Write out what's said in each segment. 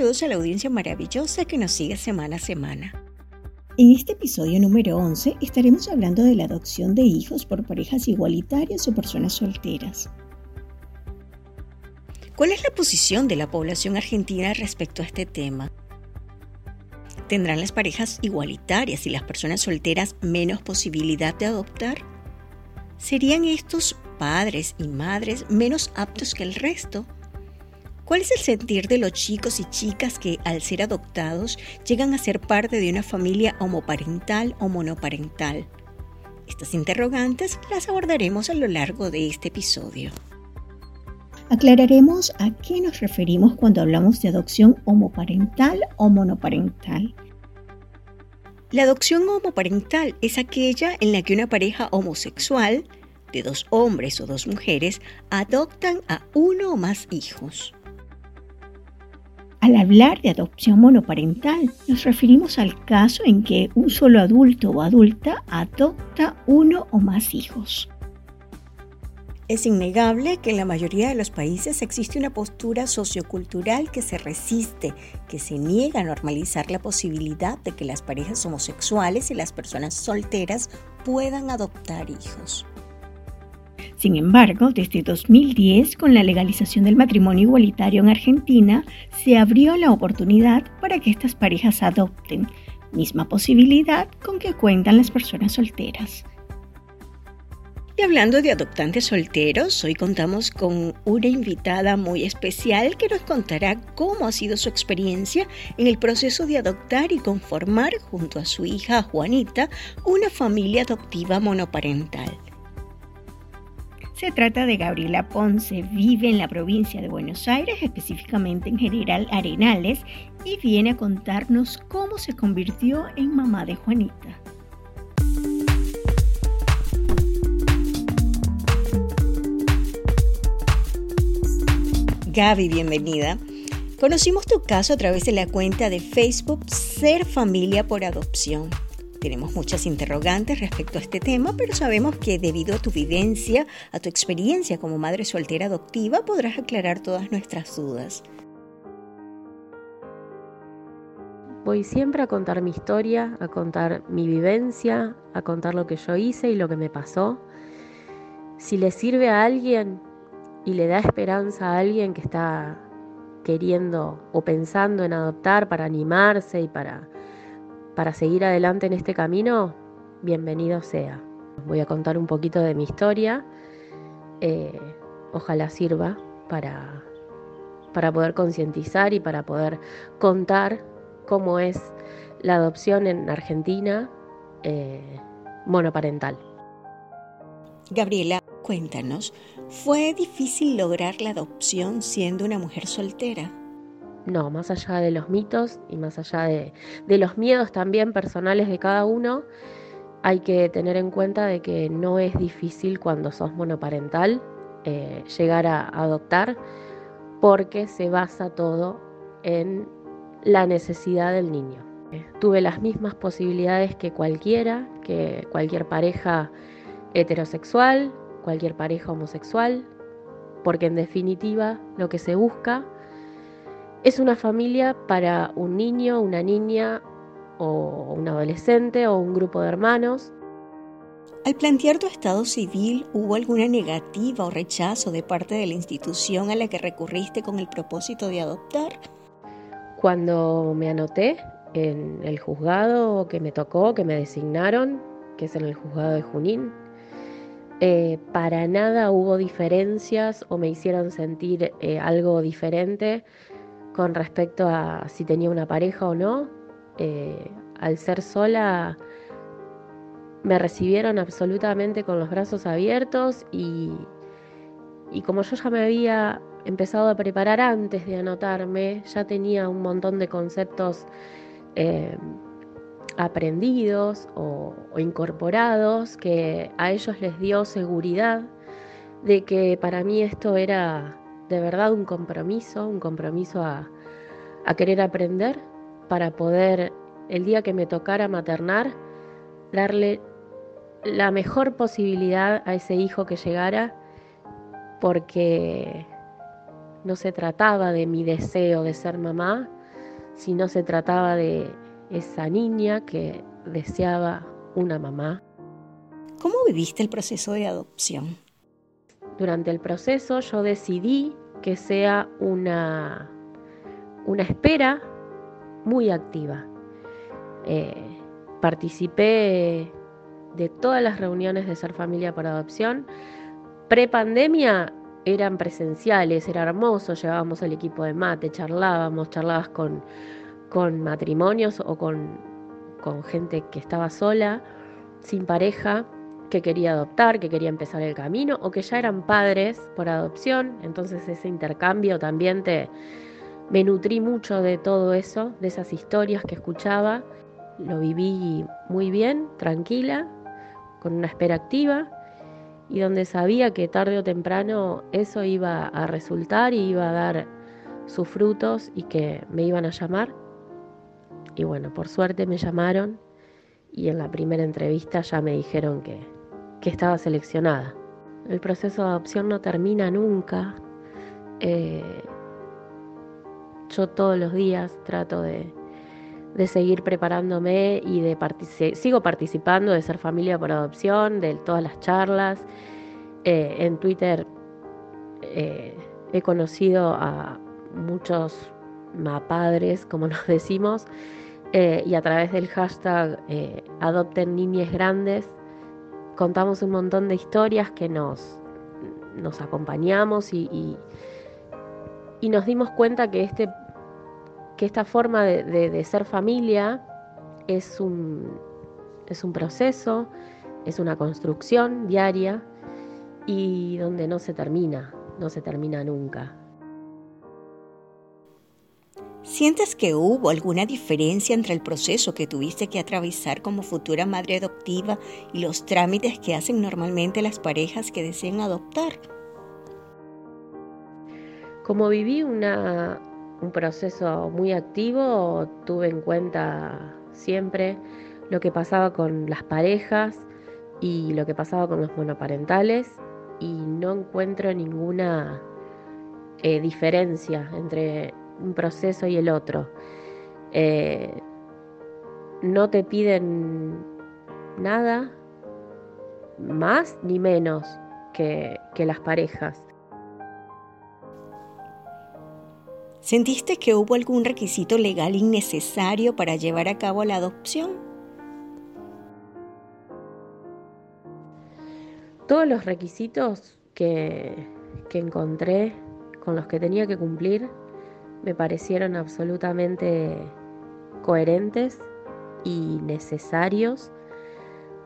saludos a la audiencia maravillosa que nos sigue semana a semana. En este episodio número 11 estaremos hablando de la adopción de hijos por parejas igualitarias o personas solteras. ¿Cuál es la posición de la población argentina respecto a este tema? ¿Tendrán las parejas igualitarias y las personas solteras menos posibilidad de adoptar? ¿Serían estos padres y madres menos aptos que el resto? ¿Cuál es el sentir de los chicos y chicas que al ser adoptados llegan a ser parte de una familia homoparental o monoparental? Estas interrogantes las abordaremos a lo largo de este episodio. Aclararemos a qué nos referimos cuando hablamos de adopción homoparental o monoparental. La adopción homoparental es aquella en la que una pareja homosexual de dos hombres o dos mujeres adoptan a uno o más hijos. Al hablar de adopción monoparental, nos referimos al caso en que un solo adulto o adulta adopta uno o más hijos. Es innegable que en la mayoría de los países existe una postura sociocultural que se resiste, que se niega a normalizar la posibilidad de que las parejas homosexuales y las personas solteras puedan adoptar hijos. Sin embargo, desde 2010, con la legalización del matrimonio igualitario en Argentina, se abrió la oportunidad para que estas parejas adopten, misma posibilidad con que cuentan las personas solteras. Y hablando de adoptantes solteros, hoy contamos con una invitada muy especial que nos contará cómo ha sido su experiencia en el proceso de adoptar y conformar junto a su hija Juanita una familia adoptiva monoparental. Se trata de Gabriela Ponce, vive en la provincia de Buenos Aires, específicamente en General Arenales, y viene a contarnos cómo se convirtió en mamá de Juanita. Gaby, bienvenida. Conocimos tu caso a través de la cuenta de Facebook Ser Familia por Adopción. Tenemos muchas interrogantes respecto a este tema, pero sabemos que debido a tu vivencia, a tu experiencia como madre soltera adoptiva, podrás aclarar todas nuestras dudas. Voy siempre a contar mi historia, a contar mi vivencia, a contar lo que yo hice y lo que me pasó. Si le sirve a alguien y le da esperanza a alguien que está queriendo o pensando en adoptar para animarse y para para seguir adelante en este camino, bienvenido sea. Voy a contar un poquito de mi historia. Eh, ojalá sirva para, para poder concientizar y para poder contar cómo es la adopción en Argentina eh, monoparental. Gabriela, cuéntanos, ¿fue difícil lograr la adopción siendo una mujer soltera? No, más allá de los mitos y más allá de, los miedos también personales de cada uno, hay que tener en cuenta de que no es difícil cuando sos monoparental eh, llegar a adoptar porque se basa todo en la necesidad del niño. Tuve las mismas posibilidades que cualquiera, que cualquier pareja heterosexual, cualquier pareja homosexual, porque en definitiva lo que se busca es una familia para un niño, una niña o un adolescente o un grupo de hermanos. Al plantear tu estado civil, ¿hubo alguna negativa o rechazo de parte de la institución a la que recurriste con el propósito de adoptar? Cuando me anoté en el juzgado que me tocó, que me designaron, que es en el juzgado de Junín, eh, para nada hubo diferencias o me hicieron sentir eh, algo diferente con respecto a si tenía una pareja o no. Eh, al ser sola me recibieron absolutamente con los brazos abiertos y, y como yo ya me había empezado a preparar antes de anotarme, ya tenía un montón de conceptos eh, aprendidos o, incorporados que a ellos les dio seguridad de que para mí esto era de verdad un compromiso, un compromiso a, querer aprender para poder, el día que me tocara maternar, darle la mejor posibilidad a ese hijo que llegara, porque no se trataba de mi deseo de ser mamá, si no se trataba de esa niña que deseaba una mamá. ¿Cómo viviste el proceso de adopción? Durante el proceso yo decidí que sea una, una espera muy activa. Eh, participé de todas las reuniones de Ser Familia para Adopción. Pre-pandemia eran presenciales, era hermoso, llevábamos el equipo de mate, charlábamos, charlabas con, con matrimonios o con, con gente que estaba sola, sin pareja, que quería adoptar, que quería empezar el camino o que ya eran padres por adopción. Entonces ese intercambio también te... Me nutrí mucho de todo eso, de esas historias que escuchaba. Lo viví muy bien, tranquila, con una espera activa y donde sabía que tarde o temprano eso iba a resultar y iba a dar sus frutos y que me iban a llamar. Y bueno, por suerte me llamaron y en la primera entrevista ya me dijeron que, que estaba seleccionada. El proceso de adopción no termina nunca. Eh, yo todos los días trato de, de seguir preparándome y de sigo participando de ser familia por adopción, de todas las charlas. Eh, en Twitter eh, he conocido a muchos mapadres, como nos decimos, eh, y a través del hashtag Adopten Niñes Grandes contamos un montón de historias que nos, nos acompañamos y, y nos dimos cuenta que este que esta forma de, ser familia es un, es un proceso, es una construcción diaria y donde no se termina, no se termina nunca. ¿Sientes que hubo alguna diferencia entre el proceso que tuviste que atravesar como futura madre adoptiva y los trámites que hacen normalmente las parejas que desean adoptar? Como viví un proceso muy activo, tuve en cuenta siempre lo que pasaba con las parejas y lo que pasaba con los monoparentales y no encuentro ninguna eh, diferencia entre un proceso y el otro. Eh, no te piden nada más ni menos que las parejas. ¿Sentiste que hubo algún requisito legal innecesario para llevar a cabo la adopción? Todos los requisitos que, encontré con los que tenía que cumplir me parecieron absolutamente coherentes y necesarios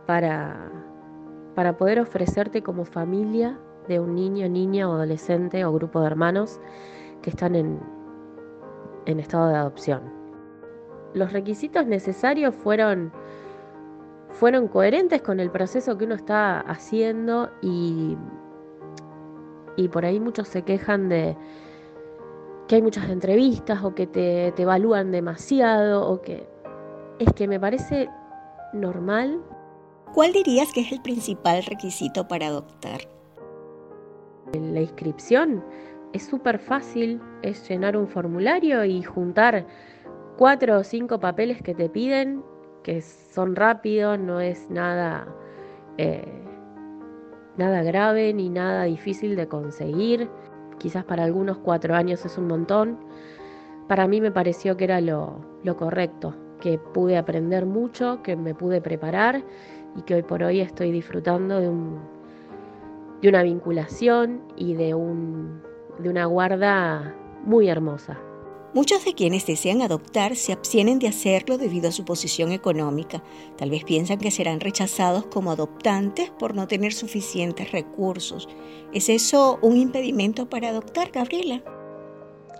para, para poder ofrecerte como familia de un niño, niña o adolescente o grupo de hermanos que están en, en estado de adopción. Los requisitos necesarios fueron, fueron coherentes con el proceso que uno está haciendo y, y por ahí muchos se quejan de que hay muchas entrevistas o que te, te evalúan demasiado o que es que me parece normal. ¿Cuál dirías que es el principal requisito para adoptar? La inscripción es súper fácil, es llenar un formulario y juntar cuatro o cinco papeles que te piden, que son rápidos, no es nada, eh, nada grave ni nada difícil de conseguir. Quizás para algunos cuatro años es un montón. Para mí me pareció que era lo, correcto, que pude aprender mucho, que me pude preparar y que hoy por hoy estoy disfrutando de, un, de una vinculación y de de una guarda muy hermosa. Muchos de quienes desean adoptar se abstienen de hacerlo debido a su posición económica. Tal vez piensan que serán rechazados como adoptantes por no tener suficientes recursos. ¿Es eso un impedimento para adoptar, Gabriela?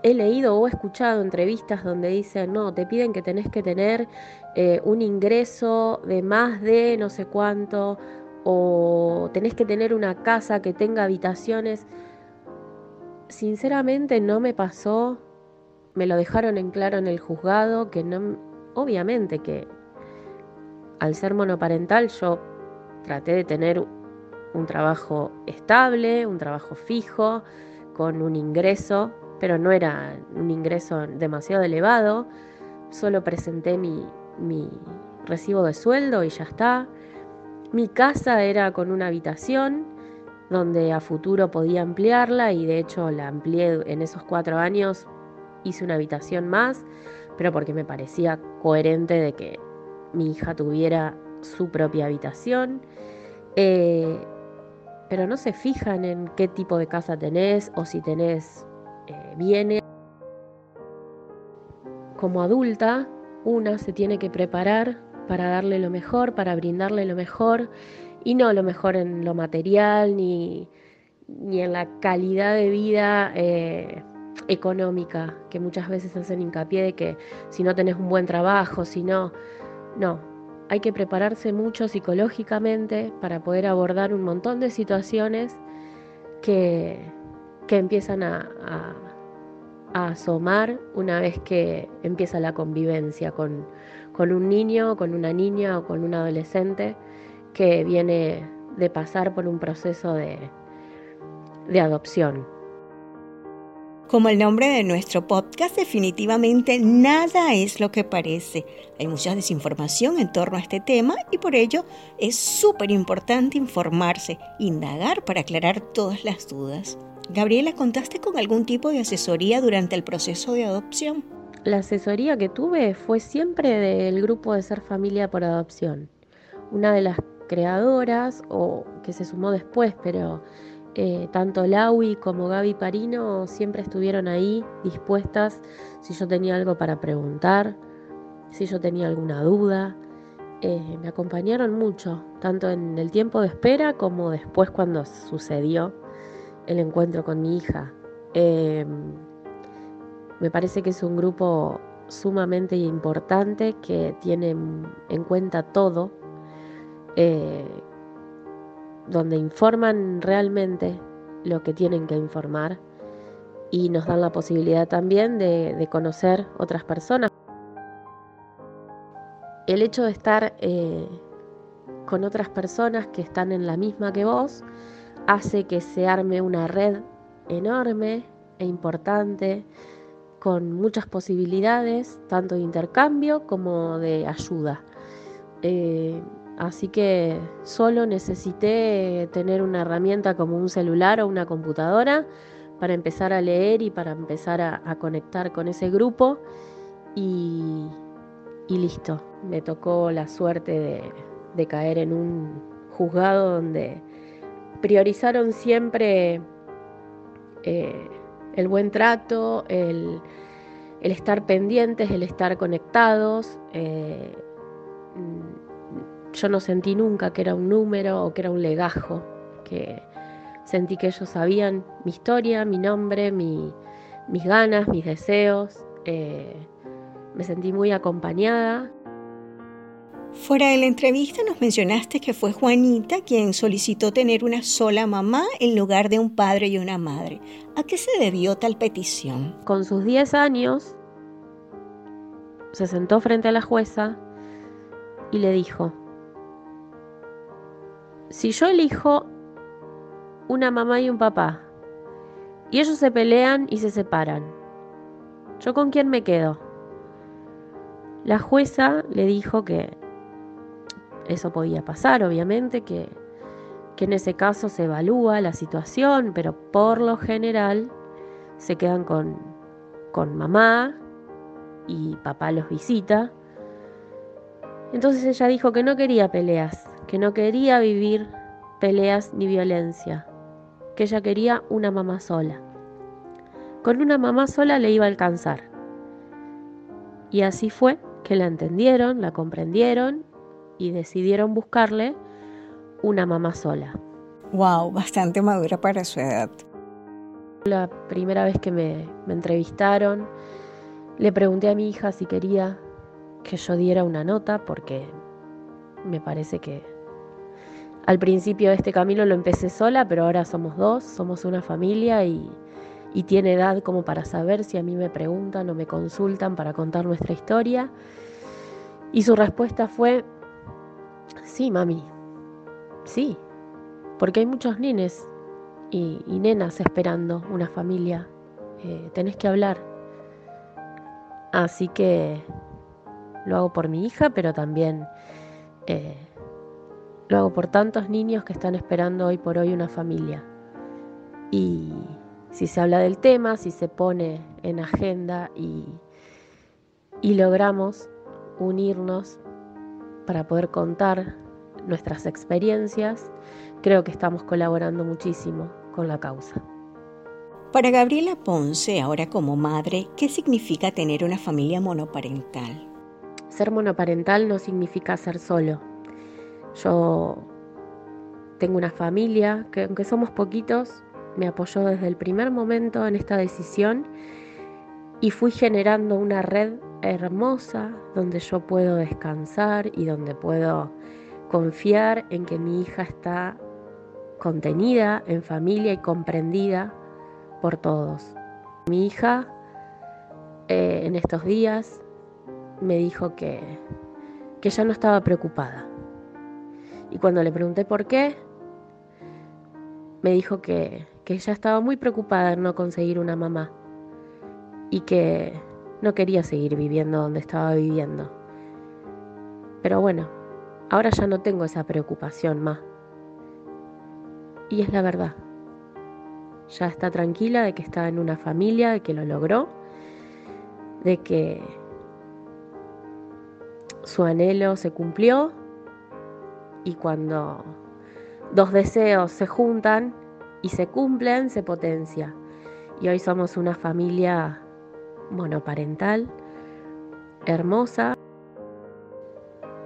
He leído o escuchado entrevistas donde dicen, no, te piden que tenés que tener eh, un ingreso de más de no sé cuánto, o tenés que tener una casa que tenga habitaciones sinceramente no me pasó, me lo dejaron en claro en el juzgado, que no, obviamente que al ser monoparental yo traté de tener un trabajo estable, un trabajo fijo, con un ingreso, pero no era un ingreso demasiado elevado. solo presenté mi, mi recibo de sueldo y ya está. Mi casa era con una habitación donde a futuro podía ampliarla y de hecho la amplié en esos cuatro años, hice una habitación más, pero porque me parecía coherente de que mi hija tuviera su propia habitación. Eh, pero no se fijan en qué tipo de casa tenés o si tenés eh, bienes. Como adulta, una se tiene que preparar para darle lo mejor, para brindarle lo mejor, y no lo mejor en lo material ni, en la calidad de vida eh, económica, que muchas veces hacen hincapié de que si no tenés un buen trabajo, si no, no, hay que prepararse mucho psicológicamente para poder abordar un montón de situaciones que, que empiezan a, a, asomar una vez que empieza la convivencia con, con un niño, con una niña o con un adolescente que viene de pasar por un proceso de, de adopción. Como el nombre de nuestro podcast, definitivamente nada es lo que parece. Hay mucha desinformación en torno a este tema y por ello es súper importante informarse, indagar para aclarar todas las dudas. Gabriela, ¿contaste con algún tipo de asesoría durante el proceso de adopción? La asesoría que tuve fue siempre del grupo de Ser Familia por Adopción. Una de las creadoras, o que se sumó después, pero eh, tanto Laui como Gaby Parino siempre estuvieron ahí dispuestas si yo tenía algo para preguntar, si yo tenía alguna duda. Eh, me acompañaron mucho, tanto en el tiempo de espera como después cuando sucedió el encuentro con mi hija. Em, me parece que es un grupo sumamente importante que tiene en cuenta todo, eh, donde informan realmente lo que tienen que informar y nos dan la posibilidad también de, conocer otras personas. El hecho de estar eh, con otras personas que están en la misma que vos hace que se arme una red enorme e importante con muchas posibilidades, tanto de intercambio como de ayuda. Eh, Así que solo necesité tener una herramienta como un celular o una computadora para empezar a leer y para empezar a, conectar con ese grupo y, listo. Me tocó la suerte de, caer en un juzgado donde priorizaron siempre eh, el buen trato, el, estar pendientes, el estar conectados. Eh, yo no sentí nunca que era un número o que era un legajo, que sentí que ellos sabían mi historia, mi nombre, mis ganas, mis deseos. Eh, me sentí muy acompañada. Fuera de la entrevista nos mencionaste que fue Juanita quien solicitó tener una sola mamá en lugar de un padre y una madre. ¿A qué se debió tal petición? Con sus 10 años, se sentó frente a la jueza y le dijo, si yo elijo una mamá y un papá y ellos se pelean y se separan, ¿yo con quién me quedo? La jueza le dijo que eso podía pasar, obviamente, que, que en ese caso se evalúa la situación, pero por lo general se quedan con, con mamá y papá los visita. Entonces ella dijo que no quería peleas, que no quería vivir peleas ni violencia, que ella quería una mamá sola. Con una mamá sola le iba a alcanzar. Y así fue que la entendieron, la comprendieron y decidieron buscarle una mamá sola. Wow, bastante madura para su edad. La primera vez que me, me entrevistaron, le pregunté a mi hija si quería que yo diera una nota porque me parece que al principio de este camino lo empecé sola, pero ahora somos dos, somos una familia y, tiene edad como para saber si a mí me preguntan o me consultan para contar nuestra historia. Y su respuesta fue, sí, mami, sí, porque hay muchos nenes y, nenas esperando una familia. Eh, tenés que hablar. Así que Lo hago por mi hija, pero también eh, lo hago por tantos niños que están esperando hoy por hoy una familia. Y si se habla del tema, si se pone en agenda y, y logramos unirnos para poder contar nuestras experiencias, creo que estamos colaborando muchísimo con la causa. Para Gabriela Ponce, ahora como madre, ¿qué significa tener una familia monoparental? Ser monoparental no significa ser solo. Yo tengo una familia que aunque somos poquitos, me apoyó desde el primer momento en esta decisión y fui generando una red hermosa donde yo puedo descansar y donde puedo confiar en que mi hija está contenida en familia y comprendida por todos. Mi hija eh, en estos días me dijo que, que ya no estaba preocupada. Y cuando le pregunté por qué, me dijo que, que ella estaba muy preocupada en no conseguir una mamá y que no quería seguir viviendo donde estaba viviendo. Pero bueno, ahora ya no tengo esa preocupación más. Y es la verdad. Ya está tranquila de que está en una familia, de que lo logró, de que su anhelo se cumplió y cuando dos deseos se juntan y se cumplen, se potencia. Y hoy somos una familia monoparental, hermosa.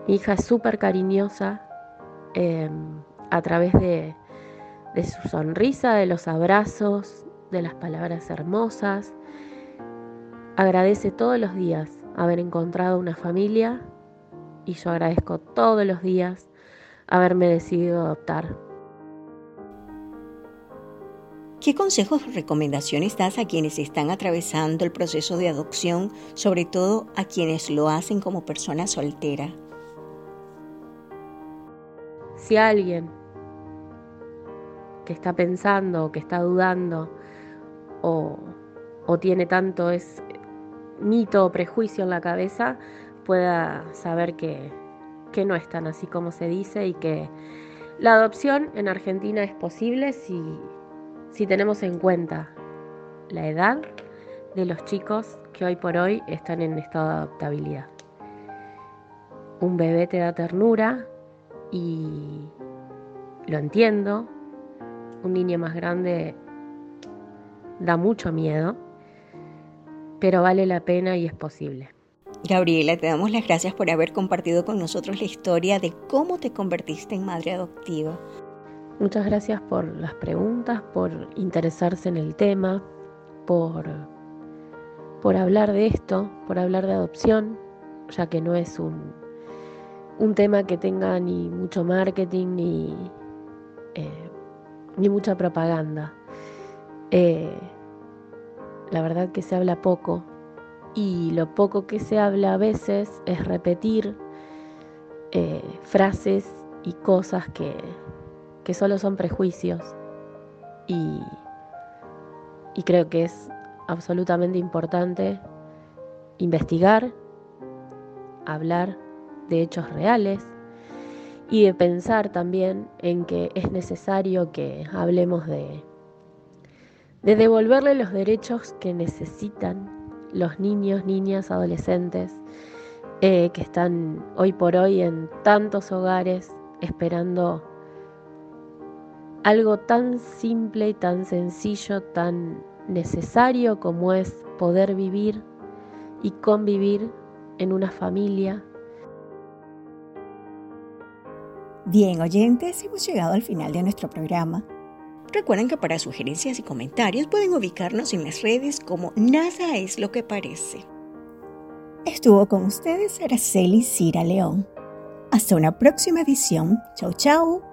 Mi hija es súper cariñosa em, a través de, de su sonrisa, de los abrazos, de las palabras hermosas. Agradece todos los días haber encontrado una familia y yo agradezco todos los días haberme decidido adoptar. ¿Qué consejos o recomendaciones das a quienes están atravesando el proceso de adopción, sobre todo a quienes lo hacen como persona soltera? Si alguien que está pensando o que está dudando o, o tiene tanto es mito o prejuicio en la cabeza, pueda saber que, que no es tan así como se dice y que la adopción en Argentina es posible si, si tenemos en cuenta la edad de los chicos que hoy por hoy están en estado de adoptabilidad. Un bebé te da ternura y lo entiendo. Un niño más grande da mucho miedo, pero vale la pena y es posible. Gabriela, te damos las gracias por haber compartido con nosotros la historia de cómo te convertiste en madre adoptiva. Muchas gracias por las preguntas, por interesarse en el tema, por, por hablar de esto, por hablar de adopción, ya que no es un, un tema que tenga ni mucho marketing ni, eh, ni mucha propaganda. Eh, la verdad que se habla poco y lo poco que se habla a veces es repetir eh, frases y cosas que, que, solo son prejuicios. Y, y creo que es absolutamente importante investigar, hablar de hechos reales y de pensar también en que es necesario que hablemos de, de devolverle los derechos que necesitan los niños, niñas, adolescentes eh, que están hoy por hoy en tantos hogares esperando algo tan simple tan sencillo, tan necesario como es poder vivir y convivir en una familia. Bien, oyentes, hemos llegado al final de nuestro programa. Recuerden que para sugerencias y comentarios pueden ubicarnos en las redes como Nada es lo que parece. Estuvo con ustedes Araceli Cira León. Hasta una próxima edición. Chau, chau.